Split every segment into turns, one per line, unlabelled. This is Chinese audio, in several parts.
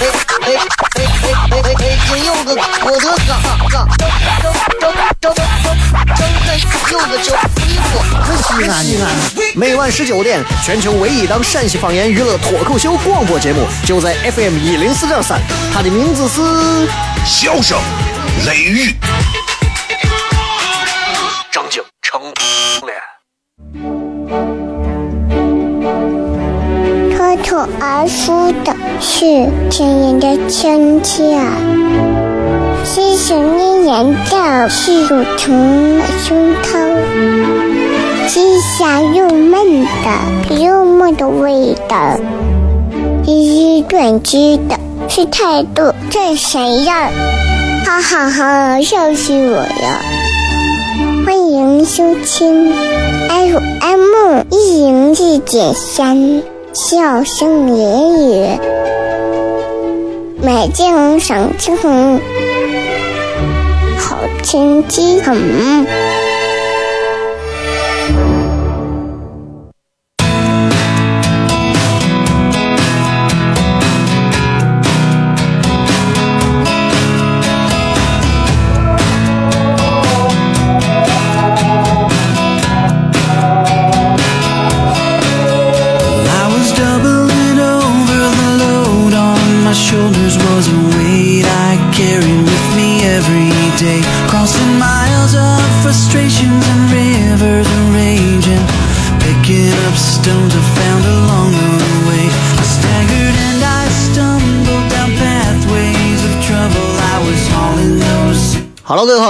哎哎哎哎哎！金柚子，我的哥哥，周周周周周周柚子酒，西安西安。每晚十九点，全球唯一档陕西方言娱乐脱口秀广播节目，就在 FM 一零四点三，它的名字是《
笑声雷雨》。
脸。脱脱而出的。是甜人的亲切，是想念人的，是乳虫的胸膛，是香又闷的幽默的味道，是短知的，是态度最闪耀，哈哈哈，笑死我了！欢迎收听 FM 一零四点三。笑声言语，美景赏青红，好天气很。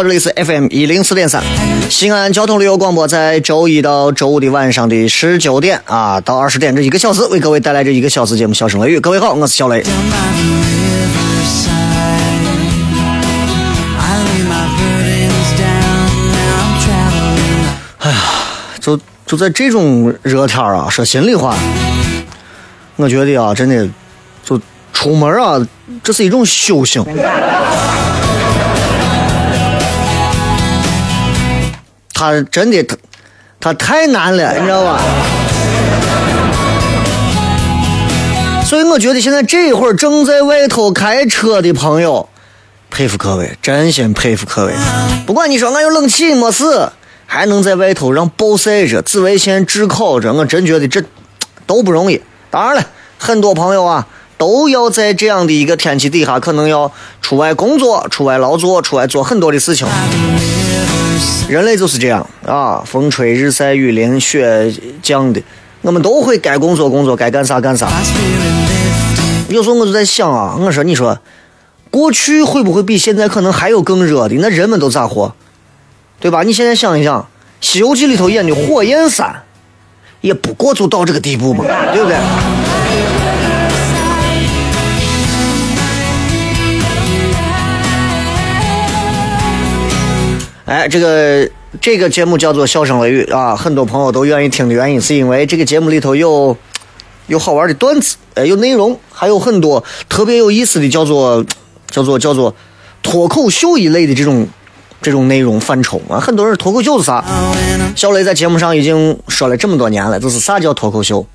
这里是 FM 一零四点三，西安交通旅游广播，在周一到周五的晚上的十九点啊到二十点这一个小时，为各位带来这一个小时节目《笑声雷雨》。各位好，我是小雷。哎呀，就就在这种热天啊，说心里话，我觉得啊，真的，就出门啊，这是一种修行。他真的，他他太难了，你知道吧？所以我觉得现在这会儿正在外头开车的朋友，佩服各位，真心佩服各位。不管你说俺有冷气没事。还能在外头让暴晒着、紫外线炙烤着，我真觉得这都不容易。当然了，很多朋友啊，都要在这样的一个天气底下，可能要出外工作、出外劳作、出外做很多的事情。人类就是这样啊，风吹日晒雨淋雪降的，我们都会该工作工作，该干啥干啥。有时候我就在想啊，我说你说，过去会不会比现在可能还有更热的？那人们都咋活？对吧？你现在想一想，《西游记》里头演的火焰山，也不过就到这个地步嘛，对不对？哎，这个这个节目叫做《笑声雷雨》啊，很多朋友都愿意听的原因，是因为这个节目里头有有好玩的段子，哎，有内容，还有很多特别有意思的，叫做叫做叫做脱口秀一类的这种。这种内容范畴啊，很多人脱口秀是啥？小雷在节目上已经说了这么多年了，就是啥叫脱口秀，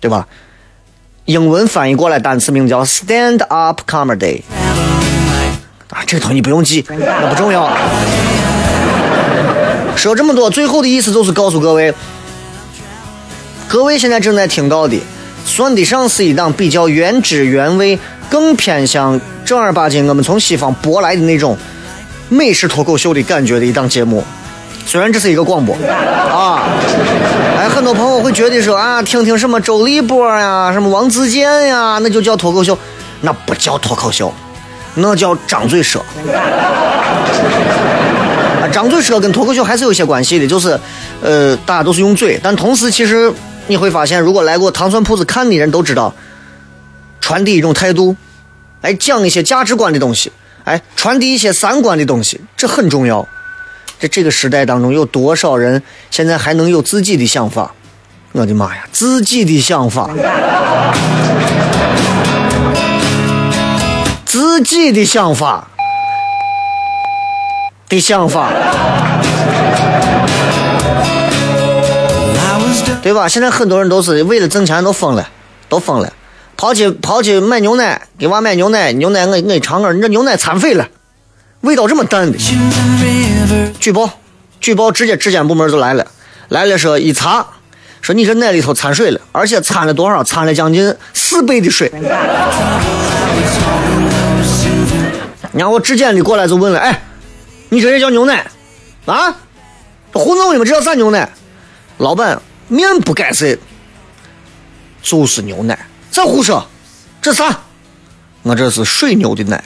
对吧？英文翻译过来单词名叫 stand up comedy 啊，这个东西不用记，那不重要。说这么多，最后的意思就是告诉各位，各位现在正在听到的，算得上是一档比较原汁原味，更偏向正儿八经我们从西方舶来的那种。美式脱口秀的感觉的一档节目，虽然这是一个广播啊，哎，很多朋友会觉得说啊，听听什么周立波呀，什么王自健呀，那就叫脱口秀，那不叫脱口秀，那叫张嘴说。啊，张嘴说跟脱口秀还是有些关系的，就是，呃，大家都是用嘴，但同时其实你会发现，如果来过糖蒜铺子看的人都知道，传递一种态度，哎，讲一些价值观的东西。哎，传递一些三观的东西，这很重要。在这个时代当中，有多少人现在还能有自己的想法？我的妈呀，自己的想法，自己的想法的想法，对吧？现在很多人都是为了挣钱都疯了，都疯了，跑去跑去买牛奶，给娃买牛奶，牛奶我我一尝个，你这牛奶掺水了，味道这么淡的，举报，举报，直接质检部门就来了，来了说一查。说你这奶里头掺水了，而且掺了多少？掺了将近四倍的水。然后质检的过来就问了：“哎，你这也叫牛奶啊？糊弄你们这叫啥牛奶？”老板面不改色，就是牛奶。再胡说，这啥？我这是水牛的奶。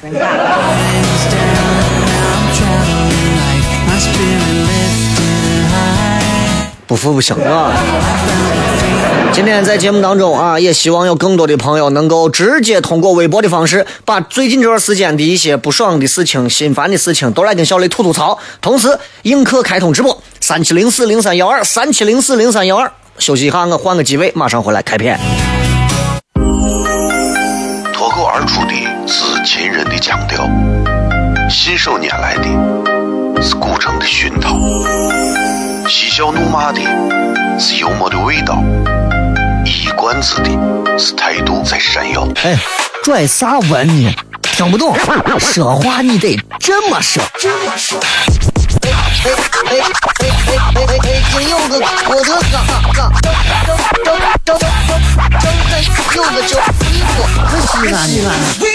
不服不行啊！今天在节目当中啊，也希望有更多的朋友能够直接通过微博的方式，把最近这段时间的一些不爽的事情、心烦的事情，都来跟小雷吐吐槽。同时，映客开通直播，三七零四零三幺二，三七零四零三幺二。休息一下，我换个机位，马上回来开片。
脱口而出的是秦人的腔调，信手拈来的是古城的熏陶。嬉笑怒骂的是幽默的味道，一冠子的是态度在闪耀。
哎，拽啥文呢？听不懂，说话你得这么说。这么说。哎哎哎哎哎哎哎！今有个我的嘎嘎，正正正正正在有个叫西，西安西安。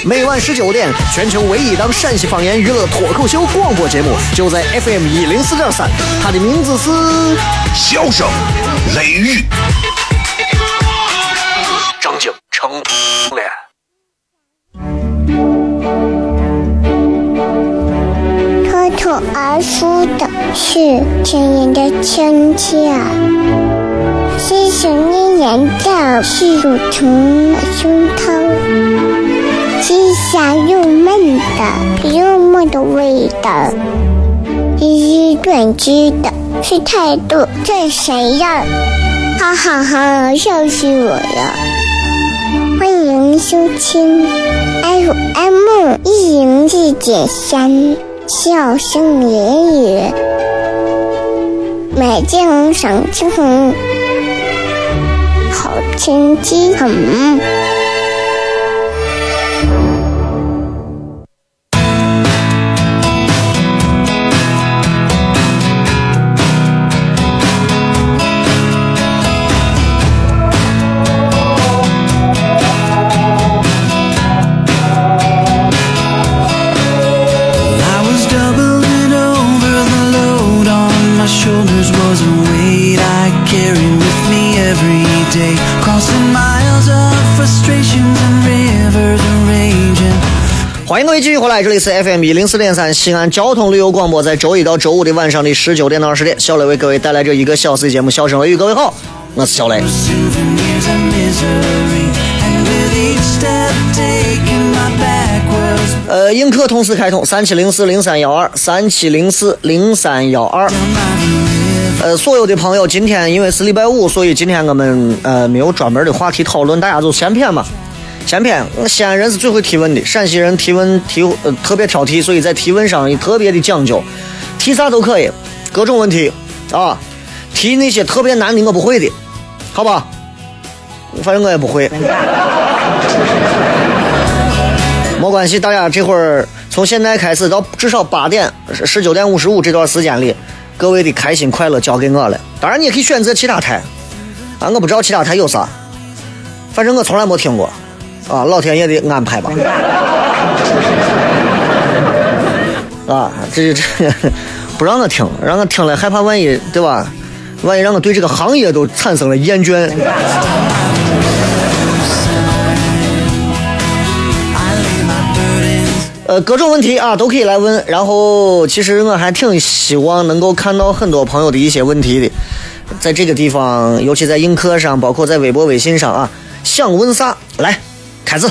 每晚十九点，全球唯一档陕西方言娱乐脱口秀广播节目，就在 FM 一零四点三，它的名字是《
笑声雷雨》，
成了。
脱口而出的是亲人的亲切，是想念人的是乳虫的胸膛，是香又闷的幽默的味道，是短知的是态度这谁呀？哈哈哈，笑死我了！欢迎收听 FM 一零四点三。笑声言语，美景赏青红，好天气
位继续回来，这里是 FM 一零四点三西安交通旅游广播，在周一到周五的晚上的十九点到二十点，小雷为各位带来这一个小时的节目《笑声雷雨》。各位好，我是小雷。呃，映客同时开通三七零四零三幺二，三七零四零三幺二。呃，所有的朋友，今天因为是礼拜五，所以今天我们呃没有专门的话题讨论，大家就闲谝嘛。闲谝，西安人是最会提问的，陕西人提问提呃特别挑剔，所以在提问上也特别的讲究，提啥都可以，各种问题啊，提那些特别难的我不会的，好吧？反正我也不会，没关系，大家这会儿从现在开始到至少八点十九点五十五这段时间里，各位的开心快乐交给我了。当然你也可以选择其他台，啊，我不知道其他台有啥，反正我从来没听过。啊，老天爷的安排吧！啊，这这不让我听，让我听了害怕万一对吧？万一让我对这个行业都产生了厌倦。呃，各种问题啊都可以来问。然后，其实我还挺希望能够看到很多朋友的一些问题的，在这个地方，尤其在映客上，包括在微博、微信上啊，想问啥来。开始。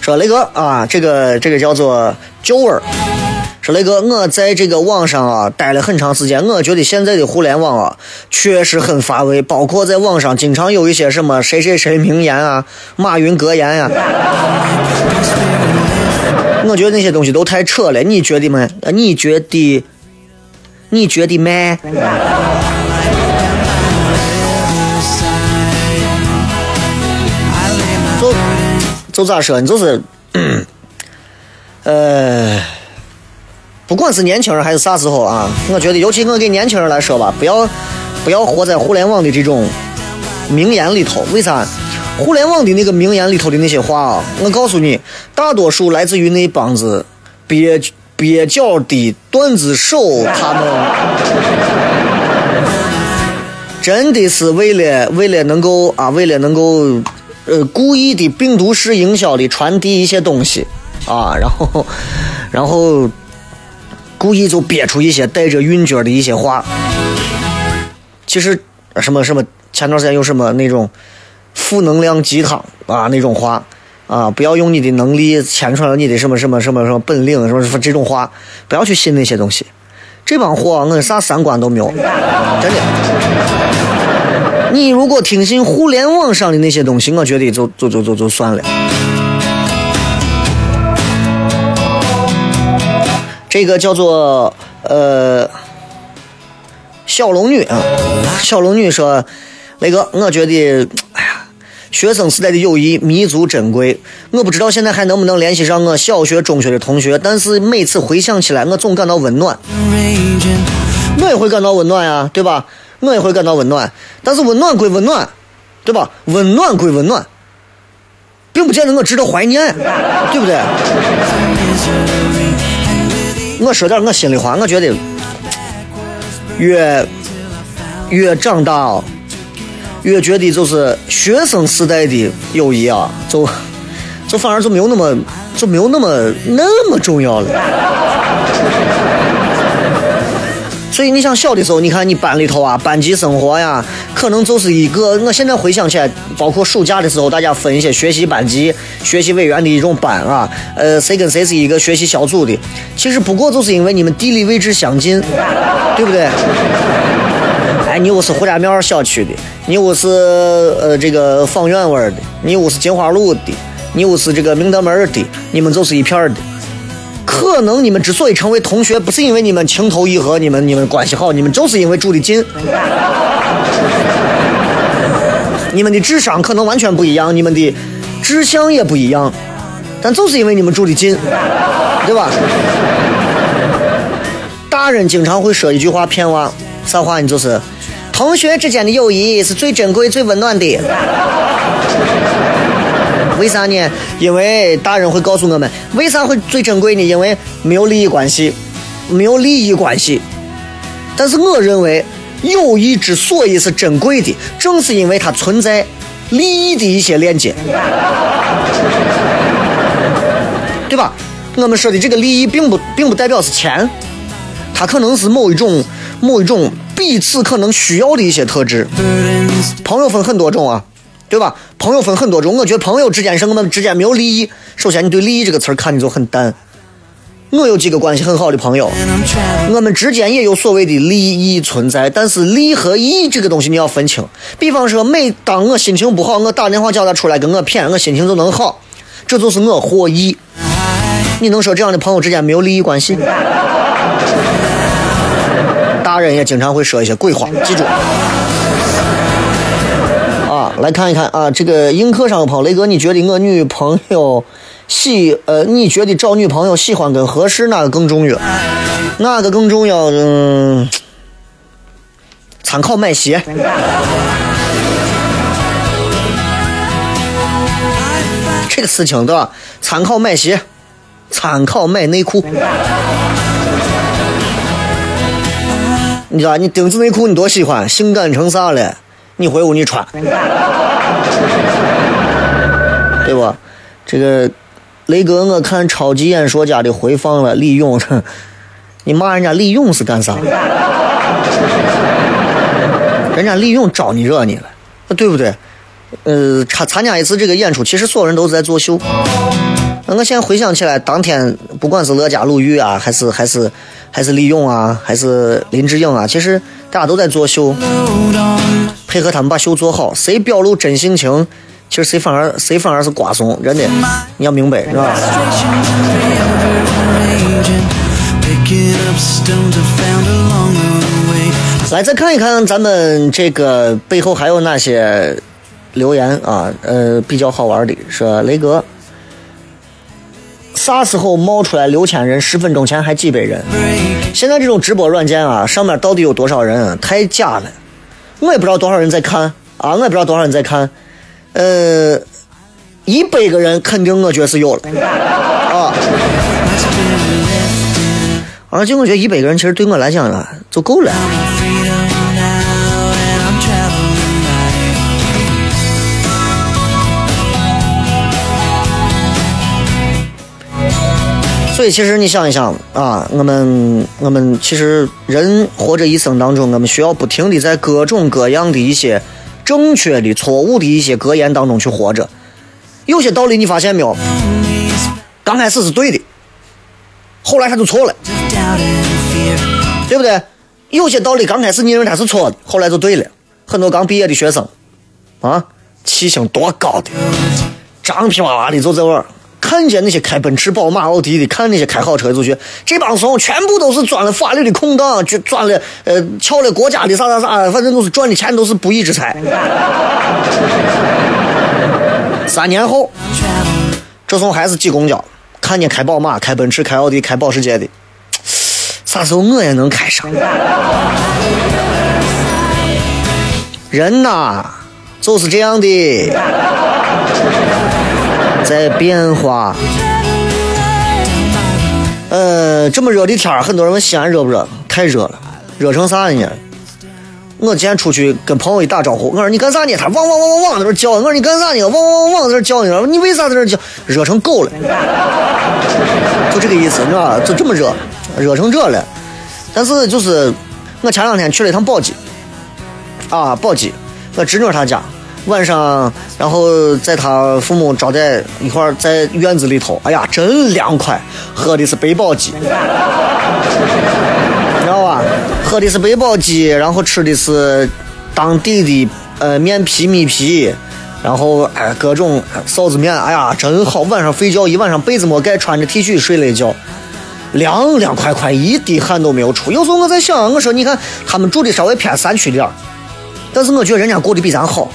说雷哥啊，这个这个叫做酒味儿。说雷哥，我在这个网上啊待了很长时间，我觉得现在的互联网啊确实很乏味，包括在网上经常有一些什么谁谁谁名言啊、马云格言呀、我觉得那些东西都太扯了，你觉得吗？你觉得？你觉得吗？就就咋说呢？就是，呃，不管是年轻人还是啥时候啊，我觉得，尤其我给年轻人来说吧，不要不要活在互联网的这种名言里头。为啥？互联网的那个名言里头的那些话啊，我告诉你，大多数来自于那帮子蹩蹩脚的段子手，他们。真的是为了为了能够啊，为了能够呃故意的病毒式营销的传递一些东西。啊，然后然后故意就憋出一些带着韵脚的一些话。其实什么什么，前段时间有什么那种负能量鸡汤啊那种话。啊，不要用你的能力牵出来你的什么什么什么什么本领什么什么这种话，不要去信那些东西。这帮货我啥三观都没有，真的。你如果听信互联网上的那些东西，我觉得就就就就就算了。这个叫做呃小龙女啊，小龙女说，雷哥，我觉得，学生时代的友谊弥足珍贵。我不知道现在还能不能联系上我小学、中学的同学，但是每次回想起来，我总感到温暖。我也会感到温暖呀，对吧？我也会感到温暖，但是温暖归温暖，对吧？温暖归温暖，并不见得我值得怀念，对不对？我说点我心里话，我觉得越越长大啊，越觉得就是学生时代的友谊啊，就就反而就没有那么就没有那么那么重要了。所以你想小的时候，你看你班里头啊，班级生活呀，可能就是一个。我现在回想起来，包括暑假的时候，大家分一些学习班级、学习委员的一种班啊，呃，谁跟谁是一个学习小组的，其实不过就是因为你们地理位置相近，对不对？哎，你我是胡家庙小区的，你我是呃这个方院湾的，你我是金花路的，你我是这个明德门的，你们就是一片的。可能你们之所以成为同学，不是因为你们情投意合，你们你们关系好，你们就是因为住的近。你们的智商可能完全不一样，你们的志向也不一样，但就是因为你们住的近，对吧？大人经常会说一句话骗娃，啥话呢？就是同学之间的友谊是最珍贵、最温暖的。为啥呢？因为大人会告诉我们，为啥会最珍贵呢？因为没有利益关系，没有利益关系。但是我认为，友谊之所以是珍贵的，正是因为它存在利益的一些链接，对吧？我们说的这个利益，并不并不代表是钱，它可能是某一种某一种彼此可能需要的一些特质。朋友分很多种啊。对吧？朋友分很多种，我觉得朋友之间是我们之间没有利益。首先，你对“利益”这个词儿看的就很淡。我有几个关系很好的朋友，我们之间也有所谓的利益存在，但是利和义这个东西你要分清。比方说，每当我心情不好，我打电话叫他出来跟我谝，我心情就能好，这就是我获益。你能说这样的朋友之间没有利益关系？大人也经常会说一些鬼话，记住啊。来看一看啊，这个映客上的朋友雷哥，你觉得我女朋友喜呃，你觉得找女朋友喜欢跟合适哪个更重要？哪个更重要？嗯，参考买鞋。这个事情对吧？参考买鞋，参考买内裤。你知道你丁字内裤你多喜欢，性感成啥了？你回屋你穿，对不？这个雷哥，我看超级演说家的回放了，李勇，你骂人家李勇是干啥？人家李勇招你惹你了，对不对？呃，参参加一次这个演出，其实所有人都是在作秀。那我现在回想起来，当天不管是乐嘉、鲁豫啊，还是还是还是李咏啊，还是林志颖啊，其实大家都在做秀，配合他们把秀做好，谁表露真性情，其实谁反而谁反而是瓜怂，真的，你要明白是吧？来，再看一看咱们这个背后还有哪些留言啊？呃，比较好玩的说雷哥，啥时候冒出来六千人？十分钟前还几百人。现在这种直播软件啊，上面到底有多少人？太假了，我也不知道多少人在看啊，我也不知道多少人在看。呃，一百个人肯定我觉得是有了啊。而且我觉得一百个人其实对我来讲啊就够了。所以其实你想一想啊，我们我们其实人活着一生当中，我们需要不停的在各种各样的一些正确的、错误的一些格言当中去活着。有些道理你发现没有？刚开始是对的，后来他就错了，对不对？有些道理刚开始你认为他是错的，后来就对了。很多刚毕业的学生，啊，气性多高的，张皮哇哇的就在玩，看见那些开奔驰、宝马、奥迪的，看那些开好车的就觉得这帮怂全部都是钻了法律的空档，就钻了呃撬了国家的啥啥啥，反正都是赚的钱都是不义之财。三年后，这怂还是挤公交，看见开宝马、开奔驰、开奥迪、开保时捷的，啥时候我也能开上？人呐，就是这样的，在变化。呃，这么热的天，很多人问西安热不热？太热了，热成啥了呢？我今天出去跟朋友一打招呼，我说你干啥呢？他汪汪汪汪汪在那叫，我说你干啥呢？汪汪汪汪在那叫呢？你为啥在那叫？热成狗了，就这个意思，你知道吧？就这么热，热成这了。但是就是我前两天去了一趟宝鸡，啊，宝鸡，我侄女她家，晚上，然后在他父母招待一块儿在院子里头，哎呀，真凉快，喝的是百宝鸡，知道吧？喝的是百宝鸡，然后吃的是当地的呃面皮、米皮。然后哎，各种臊子面，哎呀，真好！晚上睡觉一晚上被子没盖，穿着 T 恤睡了一觉，凉凉快快，一滴汗都没有出。有时候我在想，我说你看他们住的稍微偏山区点儿，但是我觉得人家过得比咱好。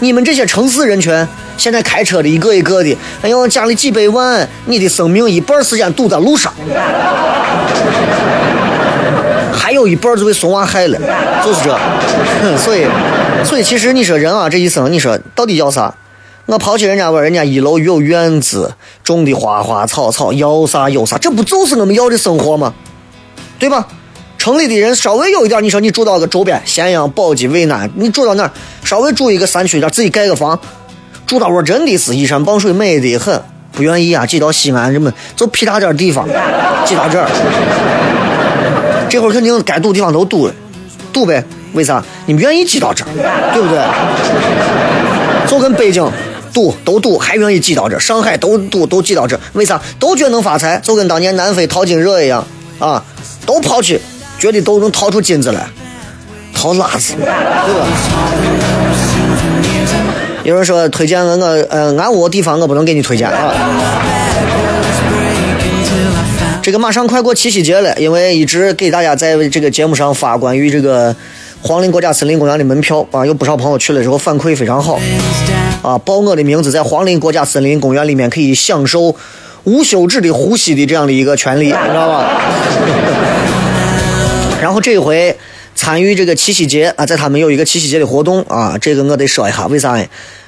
你们这些城市人群，现在开车的一个一个的，哎呦，家里几百万，你的生命一半时间堵在路上，还有一半就被怂娃害了，就是这。所以，所以其实你说人啊，这一生你说到底要啥？我抛弃人家吧，人家一楼有院子，种的花花草草，要啥有啥，这不就是我们要的生活吗？对吧？城里的人稍微有一点，你说你住到个周边，咸阳、宝鸡、渭南，你住到那儿，稍微住一个山区点，自己盖个房，住到我真的是依山傍水，美得很。不愿意啊，挤到西安这么就屁大点地方，挤到这儿，这会儿肯定该堵地方都堵了，堵呗。为啥？你们愿意挤到这儿，对不对？就跟北京堵都堵，还愿意挤到这儿；上海都堵都挤到这儿，为啥？都觉得能发财，就跟当年南非淘金热一样啊，都跑去，觉得都能掏出金子来，掏拉子，对吧？有人说推荐我，我呃，俺屋地方我不能给你推荐啊。这个马上快过七夕节了，因为一直给大家在这个节目上发关于这个黄陵国家森林公园的门票啊，有不少朋友去了之后反馈非常好啊，报我的名字在黄陵国家森林公园里面可以享受无休止的呼吸的这样的一个权利，你知道吧？然后这一回参与这个七夕节啊，在他们有一个七夕节的活动啊，这个我得说一下，为啥呢？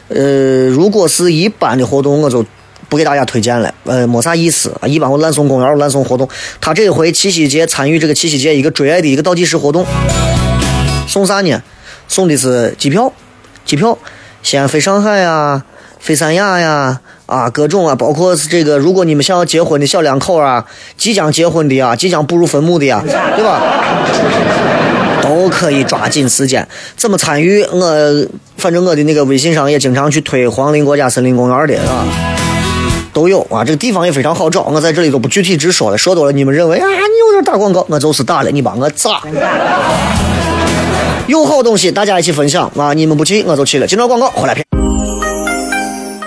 呃，如果是一般的活动，我就不给大家推荐了，呃，没啥意思啊。一般我烂送公园、我烂送活动，他这一回七夕节参与这个七夕节一个追爱的一个倒计时活动，送啥呢？送的是机票，机票，西安飞上海呀，飞三亚呀，啊，各种啊，包括是这个，如果你们想要结婚的小两口啊，即将结婚的啊，即将步入坟墓的呀，对吧？都可以抓紧时间。怎么参与？我反正我的那个微信上也经常去推黄陵国家森林公园的啊。都有啊，这个地方也非常好找，我在这里都不具体直说了，说多了你们认为啊你有点打广告，我就是打了，你帮我咋？有好东西大家一起分享啊！你们不去我就去了。今朝广告回来片。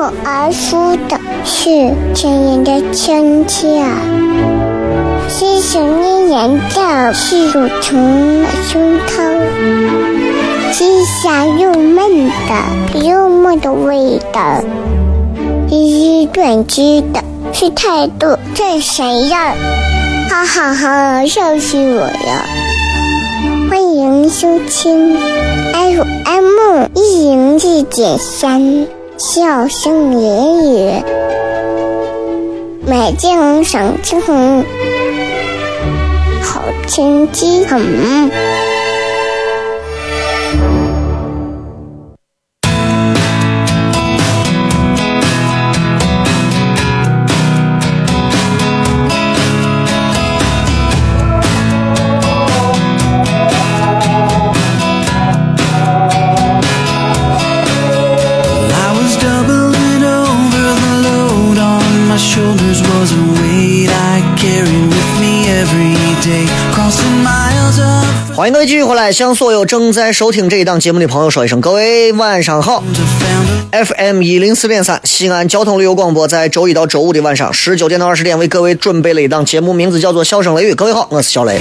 口而出的是亲人的亲切，是想念人的是乳虫的胸膛，是香又嫩的幽默的味道，是短知的是态度这闪耀，哈哈哈，笑死我了！欢迎收听 FM 一零四点三。笑声言语，美景赏青红，好天气很。
各位继续回来，向所有正在收听这一档节目的朋友说一声，各位晚上好。FM 一零四点三，西安交通旅游广播，在周一到周五的晚上十九点到二十点，为各位准备了一档节目，名字叫做《笑声雷雨》。各位好，我是小雷。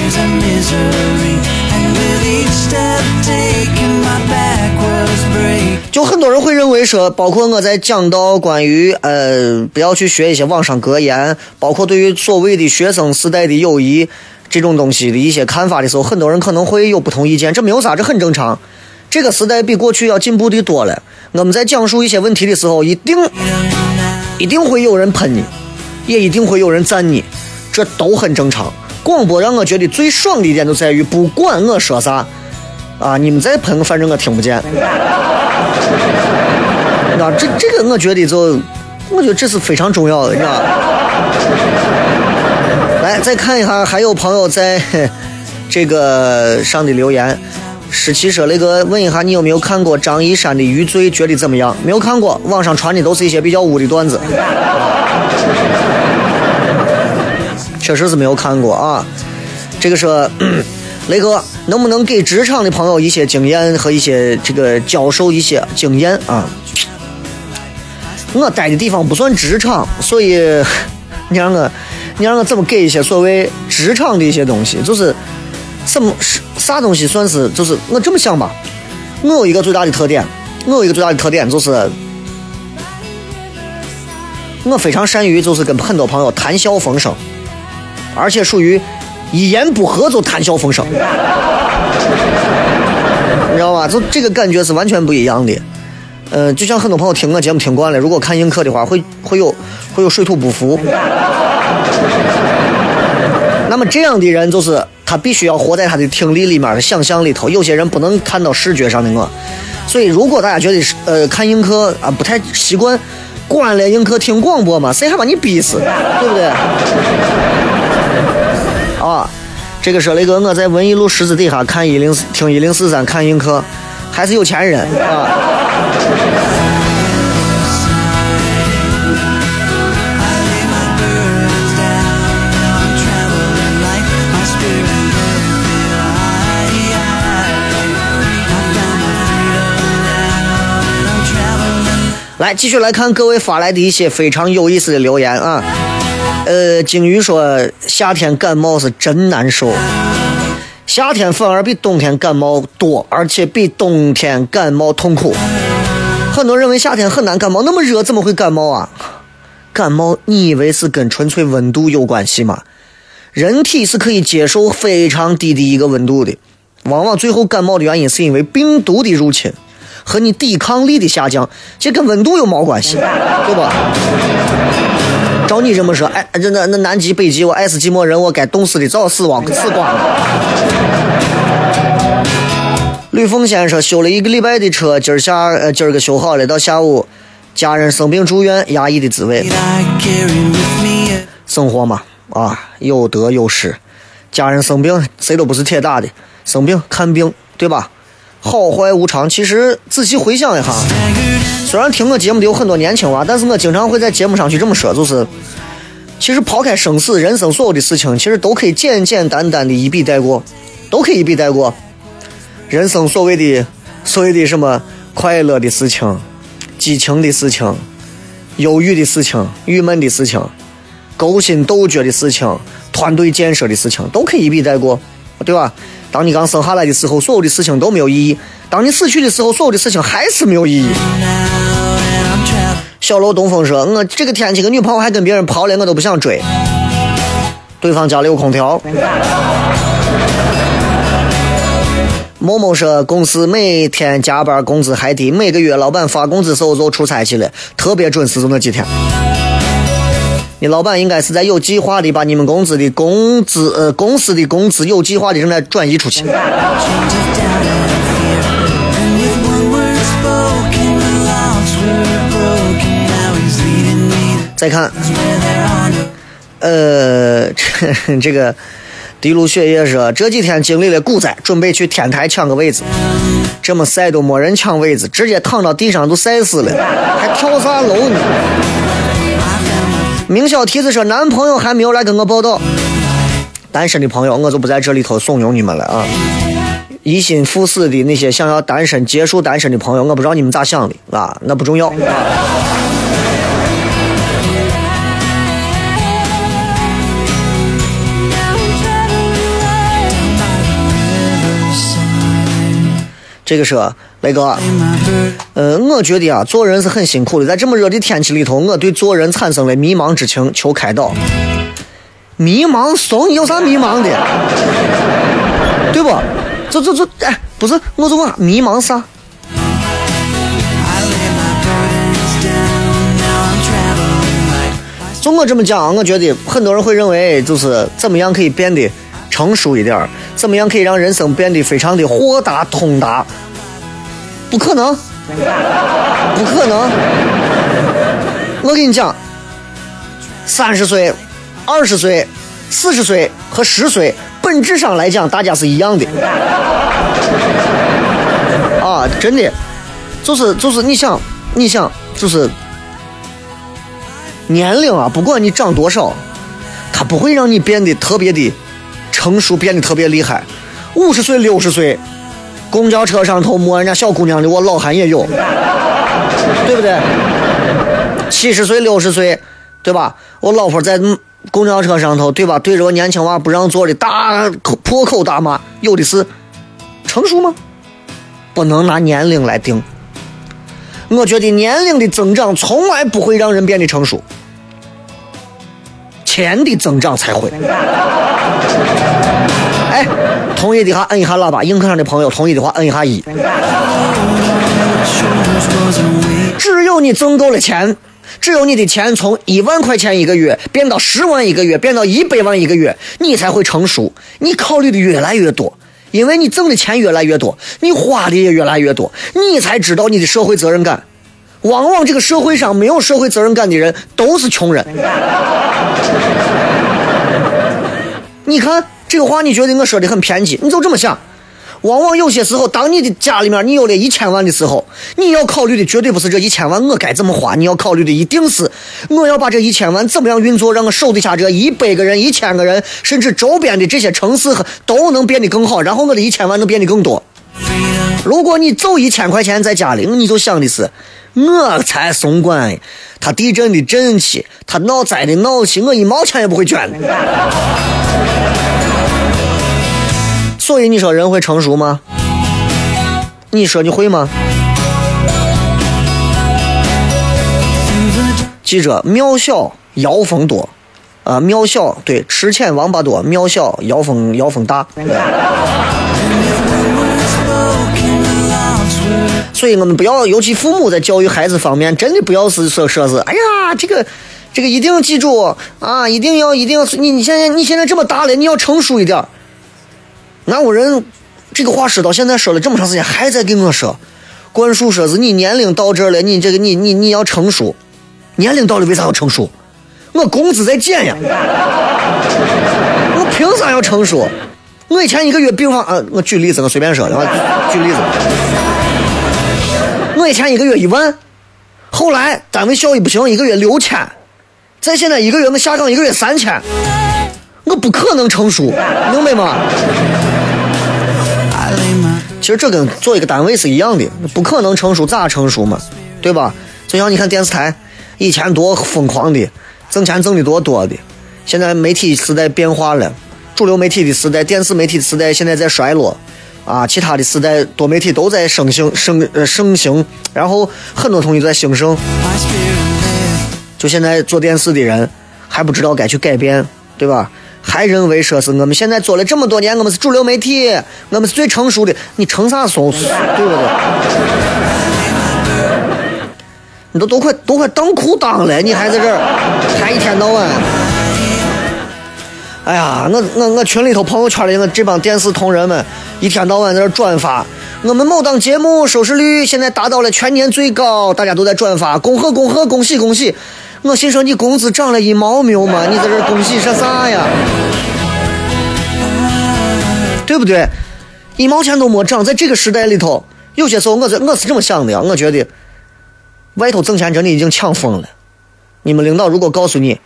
就很多人会认为说，包括我在讲到关于呃不要去学一些网上格言，包括对于所谓的学生时代的友谊。这种东西的一些看法的时候，很多人可能会有不同意见，这没有啥，这很正常。这个时代比过去要进步的多了。我们在讲述一些问题的时候，一定一定会有人喷你，也一定会有人赞你，这都很正常。广播让我觉得最爽的一点就在于，不管我说啥，啊，你们再喷，反正我听不见。啊，这这个我觉得就，我觉得这是非常重要的，你知道。来，再看一下，还有朋友在这个上的留言。十七说雷哥，问一下你有没有看过张一山的《余罪》，觉得怎么样？没有看过，网上传的都是一些比较污的段子。确实是没有看过啊。这个说，雷哥，能不能给职场的朋友一些经验和一些这个教授一些经验啊？我待的地方不算职场，所以你让我。你让我怎么给一些所谓职场的一些东西？就是什么是啥东西算是？就是我这么想吧，我有一个最大的特点，我有一个最大的特点就是，我非常善于就是跟很多朋友谈笑风生，而且属于一言不合就谈笑风生，你知道吧？就这个感觉是完全不一样的。呃，就像很多朋友听我节目听惯了，如果看映客的话，会会有会有水土不服。那么这样的人就是他必须要活在他的听力里面的想象里头。有些人不能看到视觉上的我，所以如果大家觉得呃看映客啊不太习惯，关了映客听广播嘛，谁还把你逼死，对不对？啊，这个说雷哥，我在文艺路十字底下看一零四听一零四三看映客，还是有钱人啊。来，继续来看各位发来的一些非常有意思的留言啊。呃，鲸鱼说夏天感冒是真难受，夏天反而比冬天感冒多，而且比冬天感冒痛苦。很多人认为夏天很难感冒，那么热怎么会感冒啊？感冒你以为是跟纯粹温度有关系吗？人体是可以接受非常低的一个温度的，往往最后感冒的原因是因为病毒的入侵和你抵抗力的下降，这跟温度有毛关系，对吧？照你这么说，哎，这那那南极、北极，我爱死寂寞人，我该冻死的早死亡死光了。吕凤先生修了一个礼拜的车，今儿下呃今儿个修好了，到下午家人生病住院，压抑的滋味。生活嘛，啊，有得有失。家人生病，谁都不是铁打的，生病看病，对吧？好坏无常。其实仔细回想一下，虽然听我节目的有很多年轻娃，但是我经常会在节目上去这么说，就是，其实抛开生死，人生所有的事情，其实都可以简简单单的一笔带过，都可以一笔带过。人生所谓的所谓的什么快乐的事情、激情的事情、忧郁的事情、郁闷的事情。勾心斗角的事情、团队建设的事情，都可以一笔带过，对吧？当你刚生下来的时候，所有的事情都没有意义；当你死去的时候，所有的事情还是没有意义。小楼东风说：“我这个天气，个女朋友还跟别人跑了，我都不想追。对方家里有空调。”某某说，公司每天加班，工资还低，每个月老板发工资时候就出差去了，特别准时，就那几天。你老板应该是在有计划的把你们工资的工资呃公司的工资有计划的正在转移出去。再看。呃，这个 滴露雪月说，这几天经历了股灾，准备去天台抢个位子，这么晒都没人抢位子，直接躺到地上都晒死了，还跳啥楼呢？明小提子说男朋友还没有来跟我报道，单身的朋友我就不在这里头怂恿你们了啊。一心赴死的那些想要单身结束单身的朋友，我不知道你们咋想的啊，那不重要。这个是雷哥
，my bird.
呃，我觉得啊，做人是很辛苦的，在这么热的天气里头，我对做人产生了迷茫之情，求开导。迷茫怂，有啥迷茫的？对不？这这这，哎，不是，我就问，迷茫啥
？I lay my burdens down. Now I'm traveling light.
就我这么讲，我觉得很多人会认为，就是怎么样可以变得成熟一点，怎么样可以让人生变得非常的豁达通达？不可能，不可能。我跟你讲，三十岁、二十岁、四十岁和十岁，本质上来讲，大家是一样的。啊，真的，就是就是，你想，你想，就是。年龄啊，不管你长多少，它不会让你变得特别的成熟，变得特别厉害。五十岁、六十岁，公交车上头摸人家小姑娘的，我老汉也有，对不对？七十岁、六十岁，对吧？我老婆在公交车上头，对吧？对着个年轻娃不让座的大口破口大骂，有的是成熟吗？不能拿年龄来定。我觉得年龄的增长从来不会让人变得成熟，钱的增长才会。哎，同意的话摁一下喇叭，映客上的朋友同意的话摁一下一。只有你挣够了钱，只有你的钱从一万块钱一个月变到十万一个月，变到一百万一个月，你才会成熟。你考虑的越来越多，因为你挣的钱越来越多，你花的也越来越多，你才知道你的社会责任感。往往这个社会上没有社会责任感的人都是穷人。你看这个话，你觉得我说的很偏激？你就这么想。往往有些时候，当你的家里面你有了一千万的时候，你要考虑的绝对不是这一千万我该怎么花，你要考虑的一定是我要把这一千万怎么样运作，让我手底下这一百个人、一千个人，甚至周边的这些城市和都能变得更好，然后我的一千万能变得更多。如果你走一千块钱在家里，你就想的是，我才松管，他地震的震起，他闹灾的闹起，我一毛钱也不会捐的。所以你说人会成熟吗？你说你会吗？记着，庙小妖风多，啊，庙小对，吃钱王八多，庙小妖风妖风大。所以我们不要，尤其父母在教育孩子方面，真的不要是说说是，哎呀，这个这个一定记住啊，一定要一定要，你你现在你现在这么大了，你要成熟一点。俺屋人这个话说到现在说了这么长时间，还在给我说，灌输说是你年龄到这儿了，你这个你你你要成熟，年龄到了为啥要成熟？我工资在减呀，我凭啥要成熟？我以前一个月，病房啊，我举例子，我随便说的啊，举例子，我以前一个月一万，后来单位效益不行，一个月六千，再现在一个月我下岗一个月三千，我不可能成熟，明白吗？其实这跟做一个单位是一样的，不可能成熟，咋成熟嘛？对吧？就像你看电视台，以前多疯狂的，挣钱挣的多多的，现在媒体时代变化了，主流媒体的时代，电视媒体的时代现在在衰落，啊，其他的时代多媒体都在盛行盛呃盛行，然后很多东西在兴盛，就现在做电视的人还不知道该去改变，对吧？还认为说是我们现在做了这么多年，我们是主流媒体，我们是最成熟的，你成啥怂，对不对？你都都快都快当裤裆了，你还在这儿还一天到晚。哎呀，我我我群里头朋友圈里我这帮电视同仁们一天到晚在这转发，我们某档节目收视率现在达到了全年最高，大家都在转发，恭贺恭贺，恭喜恭喜！我心说你工资涨了一毛没有嘛？你在这儿恭喜说啥呀？对不对？一毛钱都没涨，在这个时代里头，有些时候我在我是这么想的呀，我觉得外头挣钱真的已经抢疯了。你们领导如果告诉你，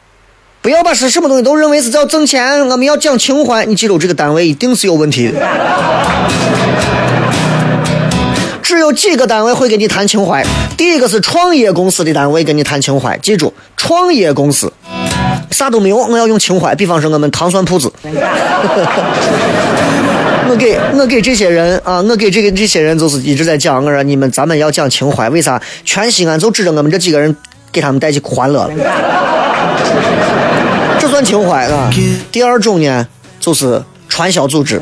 不要把是什么东西都认为是要挣钱，我们要讲情怀，你记住这个单位一定是有问题的。只有几个单位会跟你谈情怀，第一个是创业公司的单位跟你谈情怀，记住，创业公司啥都没有，我要用情怀。比方说我们糖蒜铺子，我给我给这些人啊，我给这个这些人就是一直在讲，我说你们咱们要讲情怀，为啥？全西安就指着我们这几个人给他们带去欢乐了，这算情怀啊。第二种呢，就是传销组织。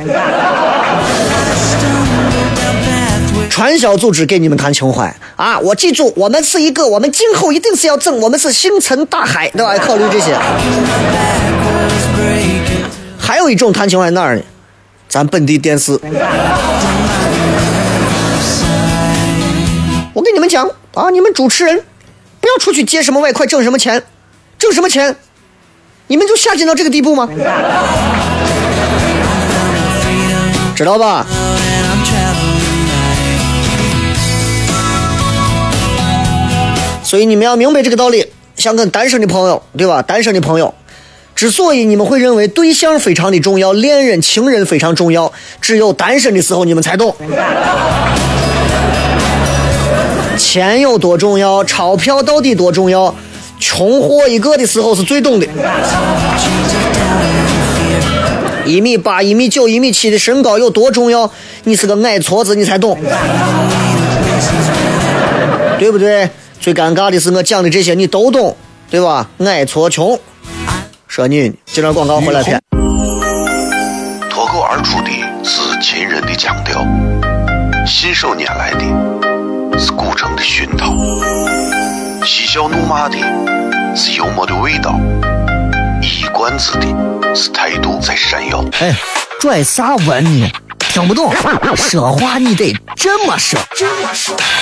传销组织给你们谈情怀啊！我记住，我们是一个，我们今后一定是要挣，我们是星辰大海，对吧？考虑这些。还有一种谈情怀哪儿呢？咱本地电视。我跟你们讲啊，你们主持人不要出去接什么外快，挣什么钱，挣什么钱，你们就下贱到这个地步吗？知道吧？所以你们要明白这个道理。想跟单身的朋友，对吧？单身的朋友，之所以你们会认为对象非常的重要，恋人、情人非常重要，只有单身的时候你们才懂。钱有多重要，钞票到底多重要？穷货一个的时候是最懂的。一米八、一米九、一米七的身高有多重要？你是个矮矬子，你才懂，对不对？最尴尬的是我讲的这些你都懂，对吧？矮矬穷，说你接着广告回来片。
脱口而出的是秦人的腔调，信手拈来的是古城的熏陶，嬉笑怒骂的是幽默的味道，一冠子的是态度在闪耀。
哎，拽啥文呢？听不懂，说话你得这么说。
哎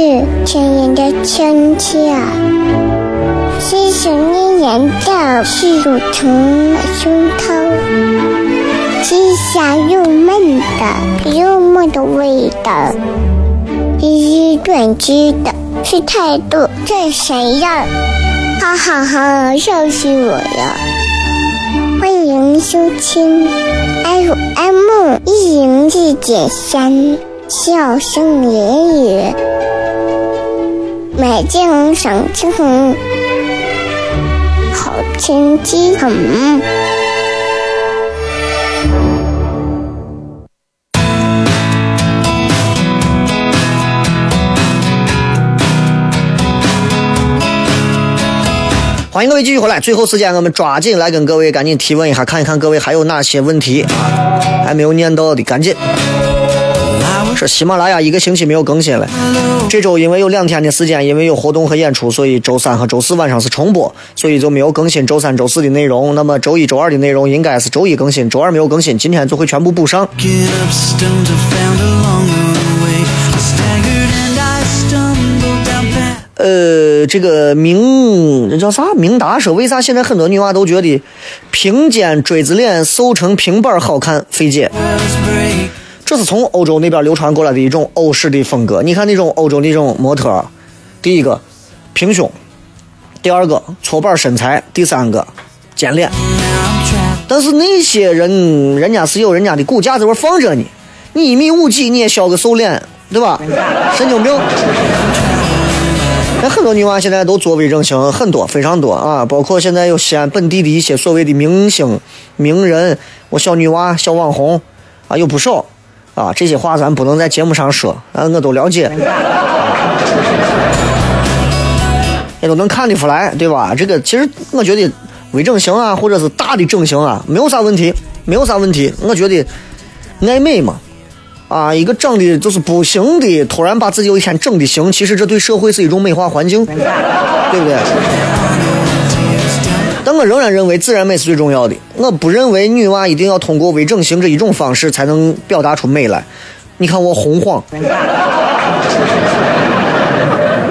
是亲人的亲切，是想念人的是乳虫的胸膛。是香又闷的幽默的味道，一一断知的是态度，这谁呀？哈哈哈，笑死我了！欢迎收听 FM 一零四点三，笑声言语，美景赏青红，好天气很。
欢迎各位继续回来，最后时间我们抓紧来跟各位赶紧提问一下，看一看各位还有哪些问题啊还没有念到的，赶紧。说喜马拉雅一个星期没有更新了，这周因为有两天的时间，因为有活动和演出，所以周三和周四晚上是重播，所以就没有更新周三、周四的内容。那么周一周二的内容应该是周一更新，周二没有更新，今天就会全部补上。
Way.
呃，这个明这叫啥？明达说，为啥现在很多女娃都觉得平肩锥子脸瘦成平板儿好看费解？这是从欧洲那边流传过来的一种欧式的风格。你看那种欧洲那种模特儿，第一个平胸，第二个搓板身材，第三个尖脸。但是那些人，人家是有人家的骨架在那儿放着呢，你一米五几你也削个瘦脸，对吧？神经病。那很多女娃现在都做微整形，很多非常多啊，包括现在有西安本地的一些所谓的明星、名人，我小女娃、小网红啊有不少啊，这些话咱不能在节目上说，啊，我都了解。也都能看得出来，对吧？这个其实我觉得微整形啊，或者是大的整形啊，没有啥问题，没有啥问题。我觉得爱美嘛，啊，一个长得就是不行的，突然把自己有一天整的行，其实这对社会是一种美化环境，对不对？但我仍然认为自然美是最重要的。我不认为女娃一定要通过微整形这一种方式才能表达出美来。你看我红晃，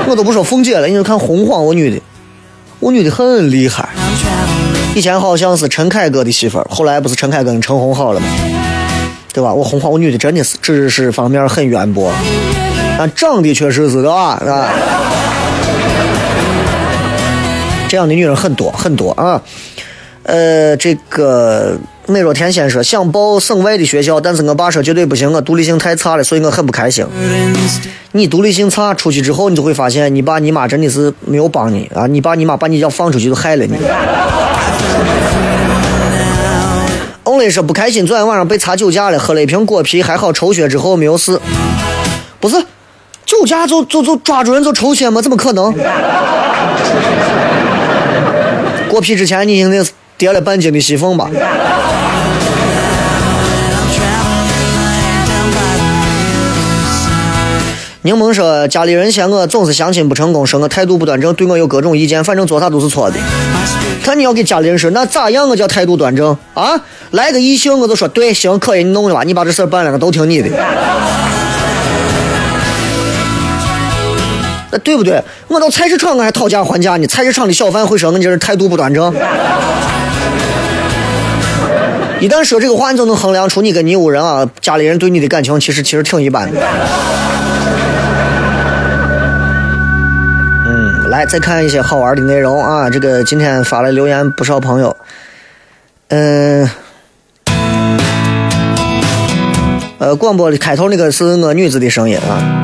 我都不说凤姐了，你就看红晃，我女的，我女的很厉害。以前好像是陈凯歌的媳妇儿，后来不是陈凯歌跟陈红好了吗？对吧？我红晃我女的真的是知识方面很渊博，但长得确实是的啊，是吧？这样的女人很多很多啊。呃，这个美若天仙说想报省外的学校，但是我爸说绝对不行，我独立性太差了，所以我很不开心。你独立性差，出去之后你就会发现，你爸你妈真的是没有帮你啊！你爸你妈把你要放出去就害了你。Only 说不开心，昨天晚上被查酒驾了，喝了一瓶果啤，还好抽血之后没有事。不是，酒驾就就就抓住人就抽血吗？怎么可能？果啤之前你应该是跌了半斤的西凤吧？柠檬说：“家里人嫌我总是相亲不成功，说我态度不端正，对我有各种意见，反正做啥都是错的。看你要给家里人说，那咋样？我叫态度端正啊？来个异性，我就说对，行，可以，你弄去吧，你把这事办了，我都听你的。那对不对？我到菜市场我还讨价还价呢，菜市场的小贩会说我这是态度不端正。一旦说这个话，你就能衡量出你跟你屋人啊，家里人对你的感情其实其实挺一般的。嗯，来再看一些好玩的内容啊！这个今天发来留言不少朋友，嗯，呃，广播的开头那个是我女子的声音啊。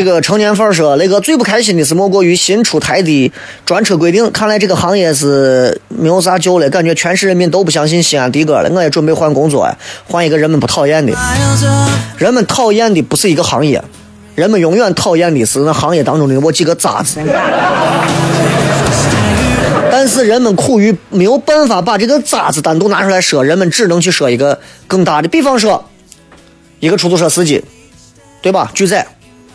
这个成年范儿说，那个最不开心的是莫过于新出台的专车规定，看来这个行业是没有啥救了，感觉全市人民都不相信西安的哥了。我也准备换工作呀，换一个人们不讨厌的。人们讨厌的不是一个行业，人们永远讨厌的是那行业当中的我几个渣子。但是人们苦于没有办法把这个渣子单独拿出来说，人们只能去说一个更大的。比方说，一个出租车司机，对吧？拒载，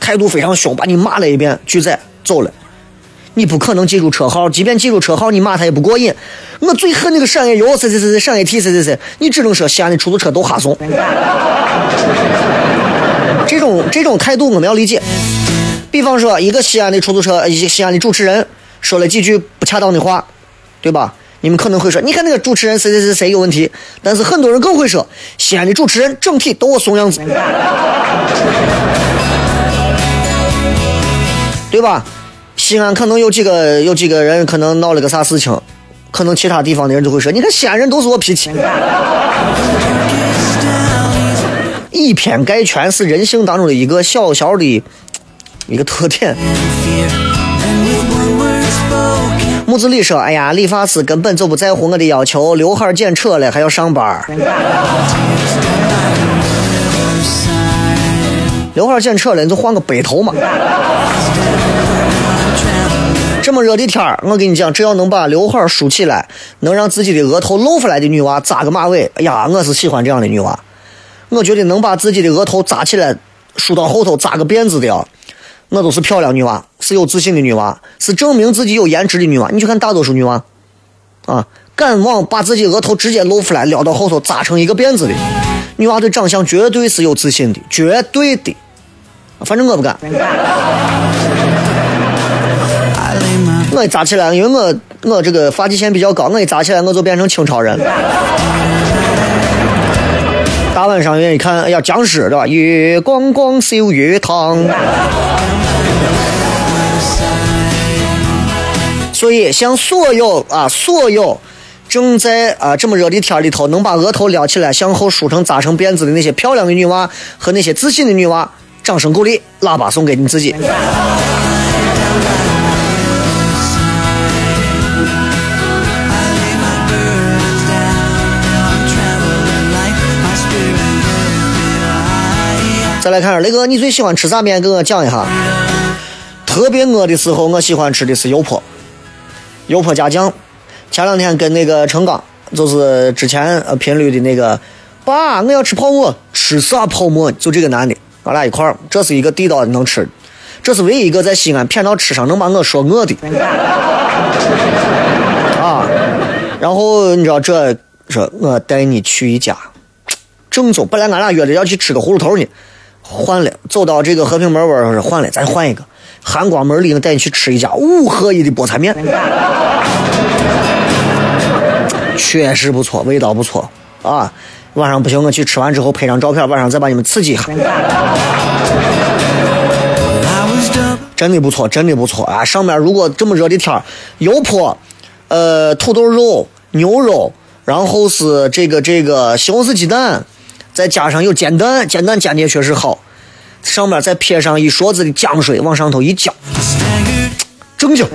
态度非常凶，把你骂了一遍，拒载走了。你不可能记住车号，即便记住车号，你骂他也不过瘾。我最恨那个陕业油，谁谁谁谁，陕业 T 谁谁谁，你只能说西安的出租车都哈怂。这种这种态度我们要理解。比方说，一个西安的出租车，一个西安的主持人说了几句不恰当的话，对吧？你们可能会说，你看那个主持人谁谁谁谁有问题，但是很多人更会说，西安的主持人整体都我怂样子，对吧？西安可能有几个有几个人可能闹了个啥事情，可能其他地方的人就会说，你看西安人都是我脾气。以偏概全是人性当中的一个小小的一个特点。木子李说：“哎呀，理发师根本就不在乎我的要求，刘海剪扯了还要上班。刘海剪扯了，你就换个背头嘛。这么热的天儿，我跟你讲，只要能把刘海梳起来，能让自己的额头露出来的女娃扎个马尾，哎呀，我是喜欢这样的女娃。我觉得能把自己的额头扎起来，梳到后头扎个辫子的啊，我都是漂亮女娃，是有自信的女娃，是证明自己有颜值的女娃。你去看大多数女娃，啊，敢往把自己额头直接露出来，撩到后头扎成一个辫子的女娃，对长相绝对是有自信的，绝对的。反正我不敢，我一扎起来，因为我我这个发际线比较高，我一扎起来我就变成清朝人。大晚上愿意看，哎呀，僵尸对吧？月光光秀月堂。所以，向所有啊，所有正在啊这么热的天里头，能把额头撩起来，向后梳成扎成辫子的那些漂亮的女娃和那些自信的女娃，掌声鼓励，喇叭送给你自己。再来看雷哥，你最喜欢吃啥面？给我讲一下。特别饿的时候，我喜欢吃的是油泼，油泼加酱。前两天跟那个程刚，就是之前呃频率的那个，爸，我要吃泡馍，吃啥泡馍？就这个男的，俺俩一块儿，这是一个地道的能吃，这是唯一一个在西安偏到吃上能把我说饿的。啊，然后你知道这说，我带你去一家正宗，本来俺俩约着要去吃个葫芦头呢。换了，走到这个和平门弯儿换了，咱换一个韩光门里，我带你去吃一家五合一的菠菜面，确实不错，味道不错啊。晚上不行，我去吃完之后拍张照片，晚上再把你们刺激一下。真的不错，真的不错啊！上面如果这么热的天儿，油泼，呃，土豆肉、牛肉，然后是这个这个西红柿鸡蛋。再加上有煎蛋，煎蛋煎的也确实好，上面再撇上一勺子的姜水，往上头一浇，正经。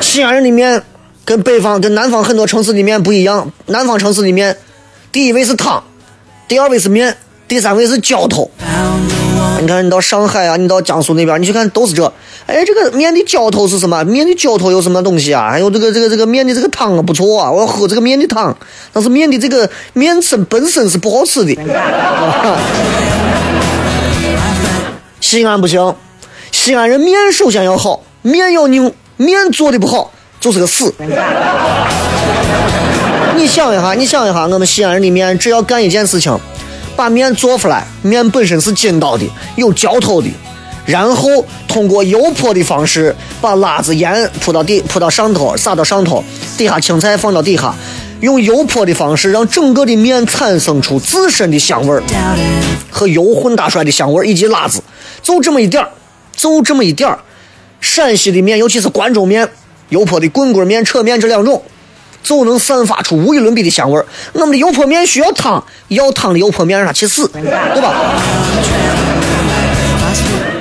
西安人的面跟北方、跟南方很多城市的面不一样，南方城市的面，第一位是汤，第二位是面，第三位是浇头。你看，你到上海啊，你到江苏那边，你去看都是这。哎，这个面的浇头是什么？面的浇头有什么东西啊？还有这个这个这个面的这个汤啊，不错啊，我要喝这个面的汤。但是面的这个面身本身是不好吃的。西安不行，西安人面首先要好，面要硬，面做的不好就是个死。你想一下，你想一下，我们西安人的面只要干一件事情。把面做出来，面本身是筋道的，有嚼头的，然后通过油泼的方式，把辣子盐铺到底，铺到上头，撒到上头，底下青菜放到底下，用油泼的方式，让整个的面产生出自身的香味儿和油混搭出来的香味儿，以及辣子，就这么一点儿，就这么一点儿。陕西的面，尤其是关中面，油泼的棍棍面、扯面这两种。就能散发出无与伦比的香味儿。我们的油泼面需要汤，要汤的油泼面让它去死，对吧？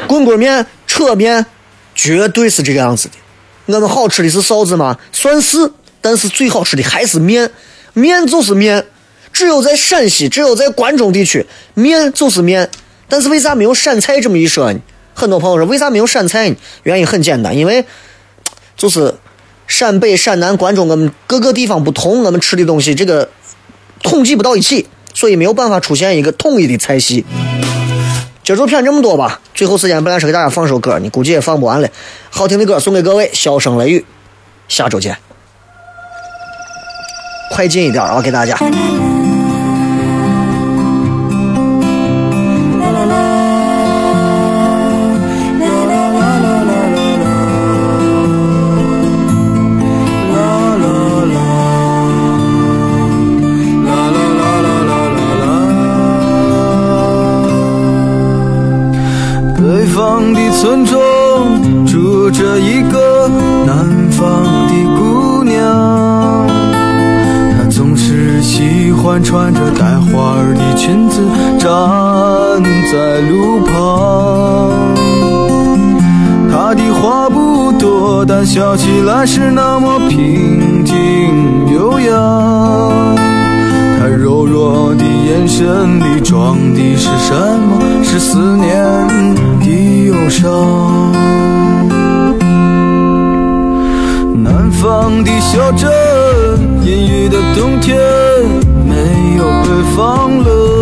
棍棍面、扯面，绝对是这个样子的。我们好吃的是臊子吗？算是，但是最好吃的还是面。面就是面，只有在陕西，只有在关中地区，面就是面。但是为啥没有陕菜这么一说呢？很多朋友说为啥没有陕菜呢？原因很简单，因为就是。陕北、陕南、关中，我们各个地方不同，我们吃的东西这个统计不到一起，所以没有办法出现一个统一的菜系。今儿就骗这么多吧，最后时间本来是给大家放首歌，你估计也放不完了。好听的歌送给各位，笑声雷雨，下周见。快进一点啊，给大家。
站在路旁。她的话不多，但笑起来是那么平静悠扬。她柔弱的眼神里装的是什么？是思念的忧伤。南方的小镇，阴雨的冬天，没有北方冷。